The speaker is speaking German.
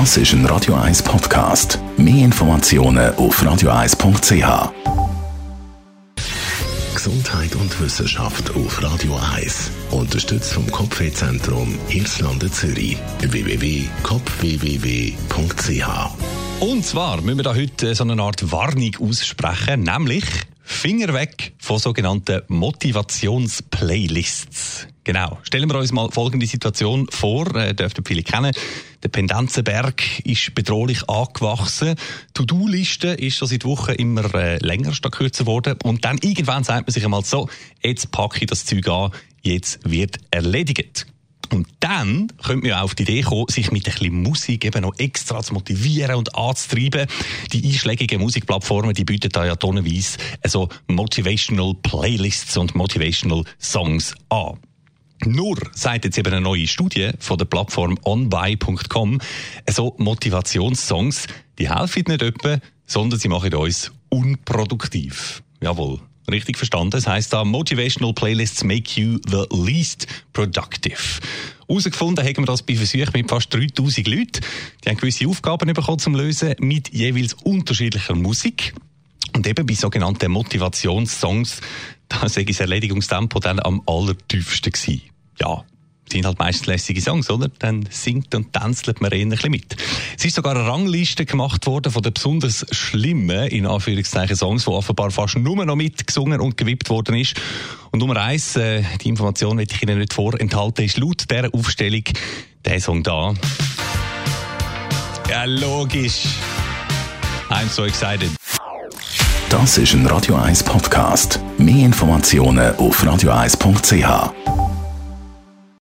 Das ist ein Radio 1 Podcast. Mehr Informationen auf radio1.ch. Gesundheit und Wissenschaft auf Radio 1. Unterstützt vom Kopfwehzentrum Irlande Zürich. www.kopfwww.ch. Und zwar müssen wir da heute so eine Art Warnung aussprechen, nämlich Finger weg von sogenannten Motivationsplaylists. Genau. Stellen wir uns mal folgende Situation vor, äh, dürften viele kennen. Der Pendenzenberg ist bedrohlich angewachsen. To-Do-Liste ist schon seit Wochen immer äh, länger statt kürzer geworden. Und dann irgendwann sagt man sich einmal so, jetzt packe ich das Zeug an, jetzt wird erledigt. Und dann könnte man auf die Idee kommen, sich mit ein bisschen Musik eben noch extra zu motivieren und anzutreiben. Die einschlägigen Musikplattformen, die bieten da ja tonnenweise also Motivational Playlists und Motivational Songs an. Nur, sagt jetzt eben eine neue Studie von der Plattform onbuy.com, so Motivationssongs, die helfen nicht etwa, sondern sie machen uns unproduktiv. Jawohl. Richtig verstanden. Das heißt da, Motivational Playlists make you the least productive. Herausgefunden haben wir das bei Versuchen mit fast 3000 Leuten. Die haben gewisse Aufgaben bekommen zum Lösen mit jeweils unterschiedlicher Musik. Und eben bei sogenannten Motivationssongs, da ich das Erledigungstempo dann am allertiefsten gewesen. Ja, sind halt meistens lässige Songs, oder? Dann singt und tänzelt man eher ein bisschen mit. Es ist sogar eine Rangliste gemacht worden von den besonders schlimmen, in Anführungszeichen, Songs, wo offenbar fast nur noch mitgesungen und gewippt worden ist. Und Nummer eins, äh, die Information will ich Ihnen nicht vorenthalten, ist laut dieser Aufstellung der Song da. Ja, logisch. I'm so excited. Das ist ein Radio 1 Podcast. Mehr Informationen auf radio1.ch.